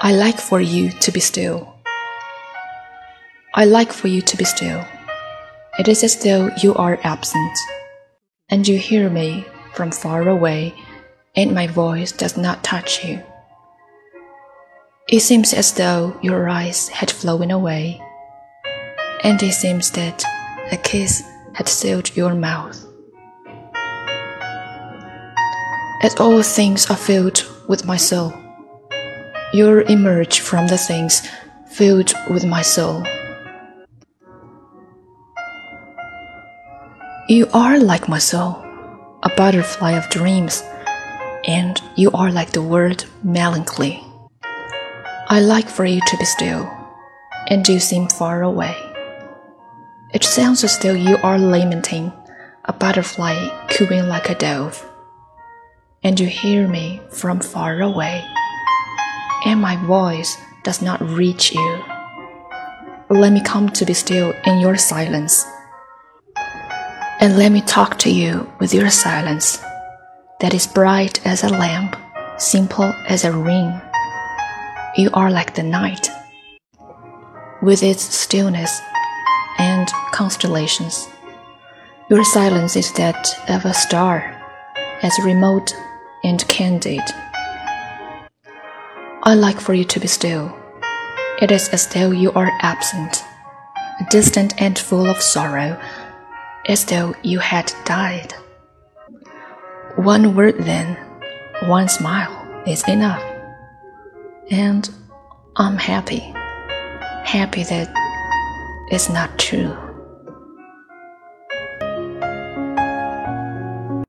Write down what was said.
I like for you to be still. I like for you to be still. It is as though you are absent, and you hear me from far away, and my voice does not touch you. It seems as though your eyes had flown away, and it seems that a kiss had sealed your mouth. As all things are filled with my soul, you emerge from the things filled with my soul. You are like my soul, a butterfly of dreams, and you are like the word melancholy. I like for you to be still, and you seem far away. It sounds as though you are lamenting, a butterfly cooing like a dove and you hear me from far away, and my voice does not reach you. Let me come to be still in your silence, and let me talk to you with your silence that is bright as a lamp, simple as a ring. You are like the night, with its stillness and constellations. Your silence is that of a star, as remote and candid. I like for you to be still. It is as though you are absent, distant and full of sorrow, as though you had died. One word then, one smile is enough. And I'm happy, happy that it's not true.